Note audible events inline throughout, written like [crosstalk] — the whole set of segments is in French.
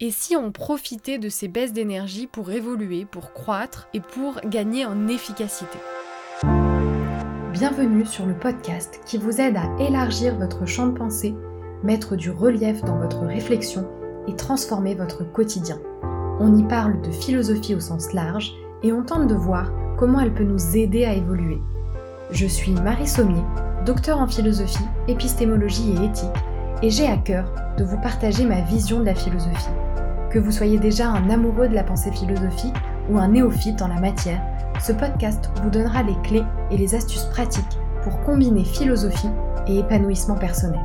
Et si on profitait de ces baisses d'énergie pour évoluer, pour croître et pour gagner en efficacité? Bienvenue sur le podcast qui vous aide à élargir votre champ de pensée, mettre du relief dans votre réflexion et transformer votre quotidien. On y parle de philosophie au sens large et on tente de voir comment elle peut nous aider à évoluer. Je suis Marie Sommier, docteur en philosophie, épistémologie et éthique, et j'ai à cœur de vous partager ma vision de la philosophie. Que vous soyez déjà un amoureux de la pensée philosophique ou un néophyte en la matière, ce podcast vous donnera les clés et les astuces pratiques pour combiner philosophie et épanouissement personnel.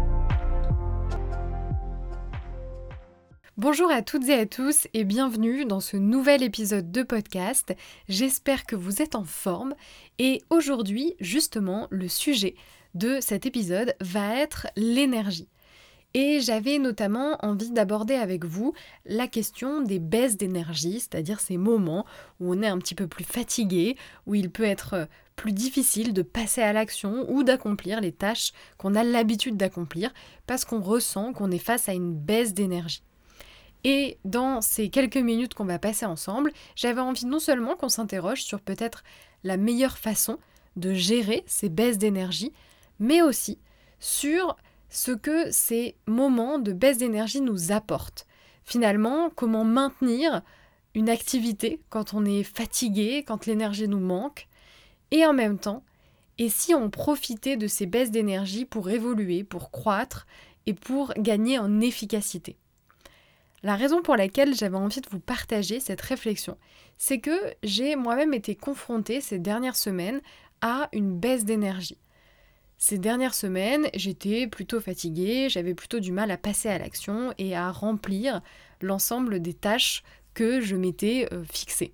Bonjour à toutes et à tous et bienvenue dans ce nouvel épisode de podcast. J'espère que vous êtes en forme et aujourd'hui justement le sujet de cet épisode va être l'énergie. Et j'avais notamment envie d'aborder avec vous la question des baisses d'énergie, c'est-à-dire ces moments où on est un petit peu plus fatigué, où il peut être plus difficile de passer à l'action ou d'accomplir les tâches qu'on a l'habitude d'accomplir parce qu'on ressent qu'on est face à une baisse d'énergie. Et dans ces quelques minutes qu'on va passer ensemble, j'avais envie non seulement qu'on s'interroge sur peut-être la meilleure façon de gérer ces baisses d'énergie, mais aussi sur ce que ces moments de baisse d'énergie nous apportent. Finalement, comment maintenir une activité quand on est fatigué, quand l'énergie nous manque, et en même temps, et si on profitait de ces baisses d'énergie pour évoluer, pour croître et pour gagner en efficacité? La raison pour laquelle j'avais envie de vous partager cette réflexion, c'est que j'ai moi-même été confrontée ces dernières semaines à une baisse d'énergie. Ces dernières semaines, j'étais plutôt fatiguée, j'avais plutôt du mal à passer à l'action et à remplir l'ensemble des tâches que je m'étais euh, fixées.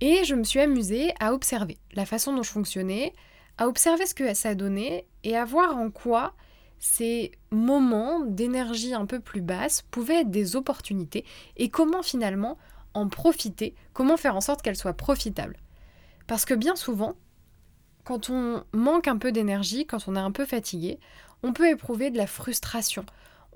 Et je me suis amusée à observer la façon dont je fonctionnais, à observer ce que ça donnait et à voir en quoi ces moments d'énergie un peu plus basse pouvaient être des opportunités et comment finalement en profiter, comment faire en sorte qu'elles soient profitables. Parce que bien souvent, quand on manque un peu d'énergie, quand on est un peu fatigué, on peut éprouver de la frustration.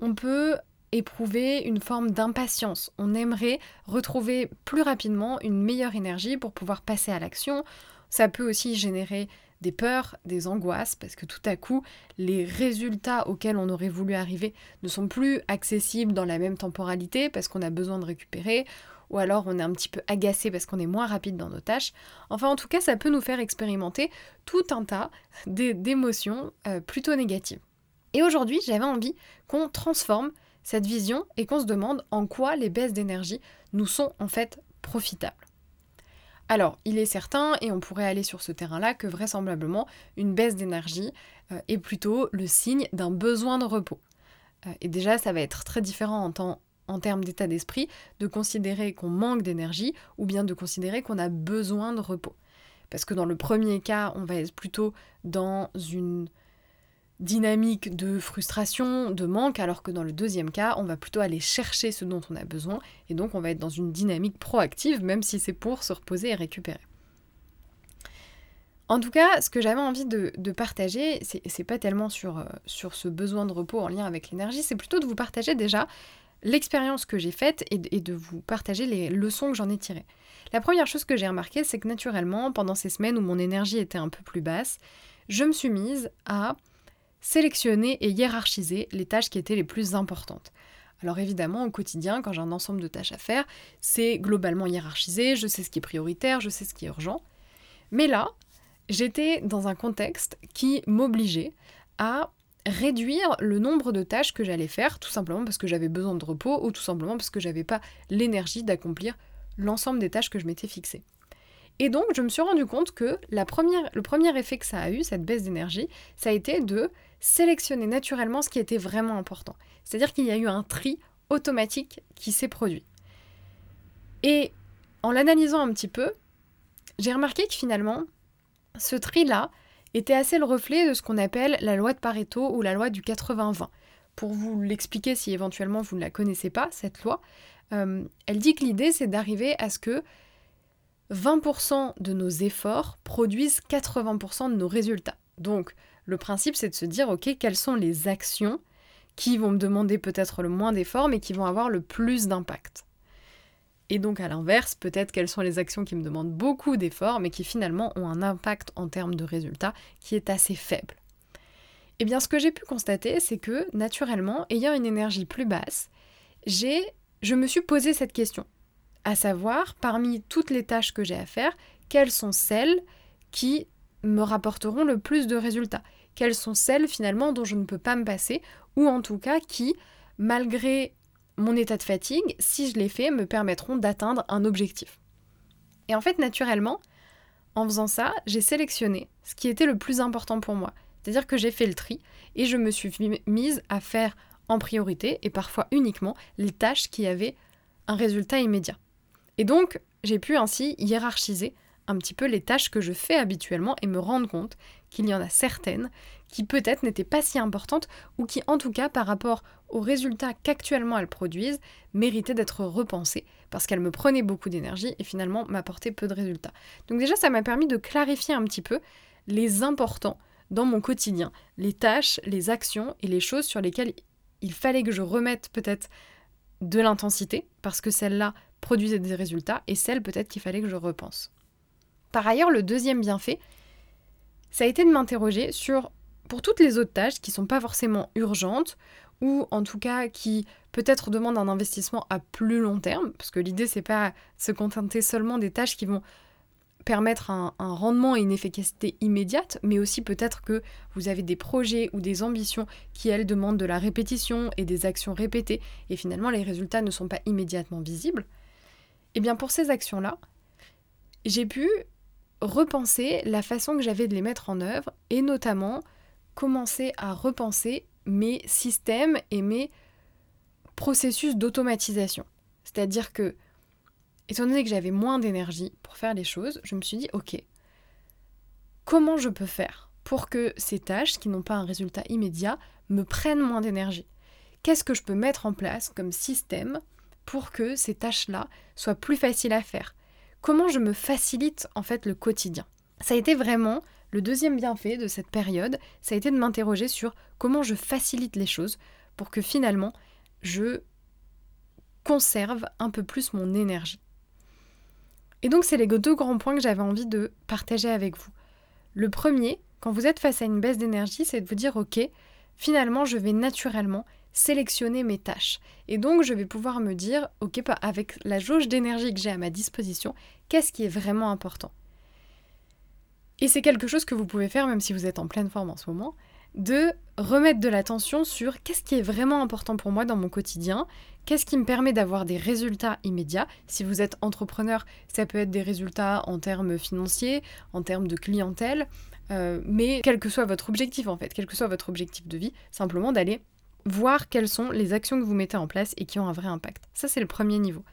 On peut éprouver une forme d'impatience. On aimerait retrouver plus rapidement une meilleure énergie pour pouvoir passer à l'action. Ça peut aussi générer des peurs, des angoisses, parce que tout à coup, les résultats auxquels on aurait voulu arriver ne sont plus accessibles dans la même temporalité, parce qu'on a besoin de récupérer, ou alors on est un petit peu agacé parce qu'on est moins rapide dans nos tâches. Enfin, en tout cas, ça peut nous faire expérimenter tout un tas [laughs] d'émotions euh, plutôt négatives. Et aujourd'hui, j'avais envie qu'on transforme cette vision et qu'on se demande en quoi les baisses d'énergie nous sont en fait profitables. Alors, il est certain, et on pourrait aller sur ce terrain-là, que vraisemblablement, une baisse d'énergie euh, est plutôt le signe d'un besoin de repos. Euh, et déjà, ça va être très différent en temps en termes d'état d'esprit de considérer qu'on manque d'énergie ou bien de considérer qu'on a besoin de repos. Parce que dans le premier cas, on va être plutôt dans une dynamique de frustration, de manque, alors que dans le deuxième cas, on va plutôt aller chercher ce dont on a besoin, et donc on va être dans une dynamique proactive, même si c'est pour se reposer et récupérer. En tout cas, ce que j'avais envie de, partager, c'est pas tellement euh, sur ce besoin de repos en lien avec l'énergie, c'est plutôt de vous partager déjà l'expérience que j'ai faite et, de vous partager les leçons que j'en ai tirées. La première chose que j'ai remarqué, c'est que naturellement, pendant ces semaines où mon énergie était un peu plus basse, je me suis mise à sélectionner et hiérarchiser les tâches qui étaient les plus importantes. Alors évidemment, au quotidien, quand j'ai un ensemble de tâches à faire, c'est globalement hiérarchisé, je sais ce qui est prioritaire, je sais ce qui est urgent. Mais là, j'étais dans un contexte qui m'obligeait à réduire le nombre de tâches que j'allais faire, tout simplement parce que j'avais besoin de repos ou tout simplement parce que j'avais pas l'énergie d'accomplir l'ensemble des tâches que je m'étais fixées. Et donc, je me suis rendu compte que le premier effet que ça a eu, cette baisse d'énergie, ça a été de sélectionner naturellement ce qui était vraiment important. C'est-à-dire qu'il y a eu un tri automatique qui s'est produit. Et en l'analysant un petit peu, j'ai remarqué que finalement, ce tri-là, était assez le reflet de ce qu'on appelle la loi de Pareto ou la loi du 80-20. Pour vous l'expliquer si éventuellement vous ne la connaissez pas, cette loi, euh, elle dit que l'idée c'est d'arriver à ce que 20% de nos efforts produisent 80% de nos résultats. Donc le principe c'est de se dire ok quelles sont les actions qui vont me demander peut-être le moins d'efforts, mais qui vont avoir le plus d'impact. Et donc à l'inverse, peut-être quelles sont les actions qui me demandent beaucoup d'efforts, mais qui finalement ont un impact en termes de résultats qui est assez faible. Eh bien ce que j'ai pu constater, c'est que naturellement, ayant une énergie plus basse, j'ai, je me suis posé cette question, à savoir, parmi toutes les tâches que j'ai à faire, quelles sont celles qui me rapporteront le plus de résultats? Quelles sont celles finalement dont je ne peux pas me passer? Ou en tout cas qui, malgré mon état de fatigue, si je les fais, me permettront d'atteindre un objectif. Et en fait, naturellement, en faisant ça, j'ai sélectionné ce qui était le plus important pour moi. C'est-à-dire que j'ai fait le tri et je me suis mise à faire en priorité et parfois uniquement les tâches qui avaient un résultat immédiat. Et donc, j'ai pu ainsi hiérarchiser un petit peu les tâches que je fais habituellement et me rendre compte qu'il y en a certaines qui peut-être n'étaient pas si importantes ou qui en tout cas par rapport aux résultats qu'actuellement elles produisent méritaient d'être repensées parce qu'elles me prenaient beaucoup d'énergie et finalement m'apportaient peu de résultats. Donc déjà ça m'a permis de clarifier un petit peu les importants dans mon quotidien, les tâches, les actions et les choses sur lesquelles il fallait que je remette peut-être de l'intensité parce que celles-là produisaient des résultats et celles peut-être qu'il fallait que je repense. Par ailleurs, le deuxième bienfait, ça a été de m'interroger sur, pour toutes les autres tâches qui ne sont pas forcément urgentes, ou en tout cas qui peut-être demandent un investissement à plus long terme, parce que l'idée c'est pas se contenter seulement des tâches qui vont permettre un, rendement et une efficacité immédiate, mais aussi peut-être que vous avez des projets ou des ambitions qui, elles, demandent de la répétition et des actions répétées, et finalement les résultats ne sont pas immédiatement visibles. Et eh bien pour ces actions-là, j'ai pu repenser la façon que j'avais de les mettre en œuvre et notamment commencer à repenser mes systèmes et mes processus d'automatisation. C'est-à-dire que, étant donné que j'avais moins d'énergie pour faire les choses, je me suis dit, ok, comment je peux faire pour que ces tâches qui n'ont pas un résultat immédiat me prennent moins d'énergie? Qu'est-ce que je peux mettre en place comme système pour que ces tâches-là soient plus faciles à faire? Comment je me facilite en fait le quotidien? Ça a été vraiment le deuxième bienfait de cette période, ça a été de m'interroger sur comment je facilite les choses pour que finalement je conserve un peu plus mon énergie. Et donc c'est les deux grands points que j'avais envie de partager avec vous. Le premier, quand vous êtes face à une baisse d'énergie, c'est de vous dire ok, finalement je vais naturellement sélectionner mes tâches. Et donc, je vais pouvoir me dire, ok, avec la jauge d'énergie que j'ai à ma disposition, qu'est-ce qui est vraiment important? Et c'est quelque chose que vous pouvez faire même si vous êtes en pleine forme en ce moment, de remettre de l'attention sur qu'est-ce qui est vraiment important pour moi dans mon quotidien, qu'est-ce qui me permet d'avoir des résultats immédiats. Si vous êtes entrepreneur, ça peut être des résultats en termes financiers, en termes de clientèle, euh, mais quel que soit votre objectif en fait, quel que soit votre objectif de vie, simplement d'aller voir quelles sont les actions que vous mettez en place et qui ont un vrai impact. Ça, c'est le premier niveau.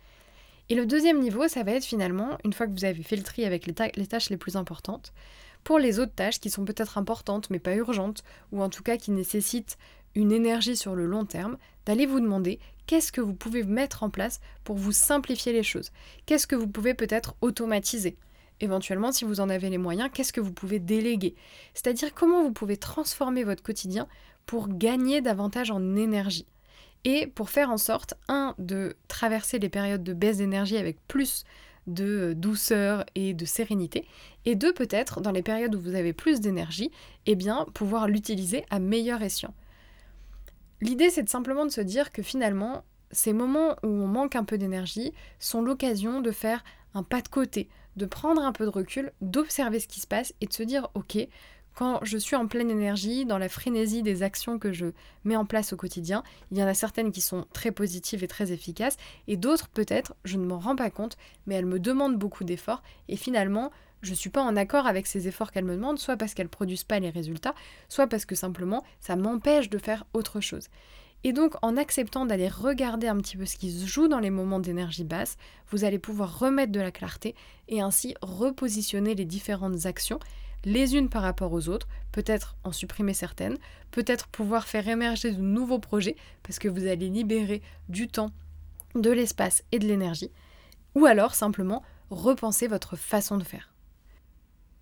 Et le deuxième niveau, ça va être finalement, une fois que vous avez fait le tri avec les, tâches les plus importantes, pour les autres tâches qui sont peut-être importantes mais pas urgentes, ou en tout cas qui nécessitent une énergie sur le long terme, d'aller vous demander qu'est-ce que vous pouvez mettre en place pour vous simplifier les choses. Qu'est-ce que vous pouvez peut-être automatiser? Éventuellement, si vous en avez les moyens, qu'est-ce que vous pouvez déléguer? C'est-à-dire comment vous pouvez transformer votre quotidien pour gagner davantage en énergie? Et pour faire en sorte, un, de traverser les périodes de baisse d'énergie avec plus de douceur et de sérénité, et deux, peut-être, dans les périodes où vous avez plus d'énergie, eh bien, pouvoir l'utiliser à meilleur escient. L'idée, c'est simplement de se dire que finalement, ces moments où on manque un peu d'énergie sont l'occasion de faire un pas de côté, de prendre un peu de recul, d'observer ce qui se passe et de se dire, ok, quand je suis en pleine énergie, dans la frénésie des actions que je mets en place au quotidien, il y en a certaines qui sont très positives et très efficaces, et d'autres peut-être, je ne m'en rends pas compte, mais elles me demandent beaucoup d'efforts, et finalement, je ne suis pas en accord avec ces efforts qu'elles me demandent, soit parce qu'elles ne produisent pas les résultats, soit parce que simplement ça m'empêche de faire autre chose. Et donc en acceptant d'aller regarder un petit peu ce qui se joue dans les moments d'énergie basse, vous allez pouvoir remettre de la clarté et ainsi repositionner les différentes actions les unes par rapport aux autres, peut-être en supprimer certaines, peut-être pouvoir faire émerger de nouveaux projets parce que vous allez libérer du temps, de l'espace et de l'énergie, ou alors simplement repenser votre façon de faire.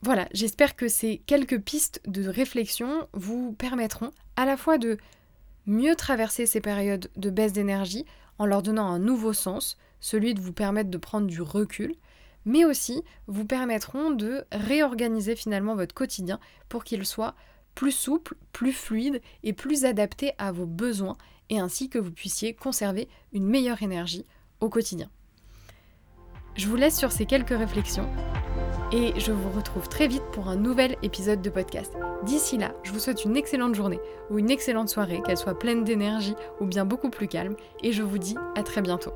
Voilà, j'espère que ces quelques pistes de réflexion vous permettront à la fois de mieux traverser ces périodes de baisse d'énergie en leur donnant un nouveau sens, celui de vous permettre de prendre du recul, mais aussi vous permettront de réorganiser finalement votre quotidien pour qu'il soit plus souple, plus fluide et plus adapté à vos besoins et ainsi que vous puissiez conserver une meilleure énergie au quotidien. Je vous laisse sur ces quelques réflexions et je vous retrouve très vite pour un nouvel épisode de podcast. D'ici là, je vous souhaite une excellente journée ou une excellente soirée, qu'elle soit pleine d'énergie ou bien beaucoup plus calme, et je vous dis à très bientôt.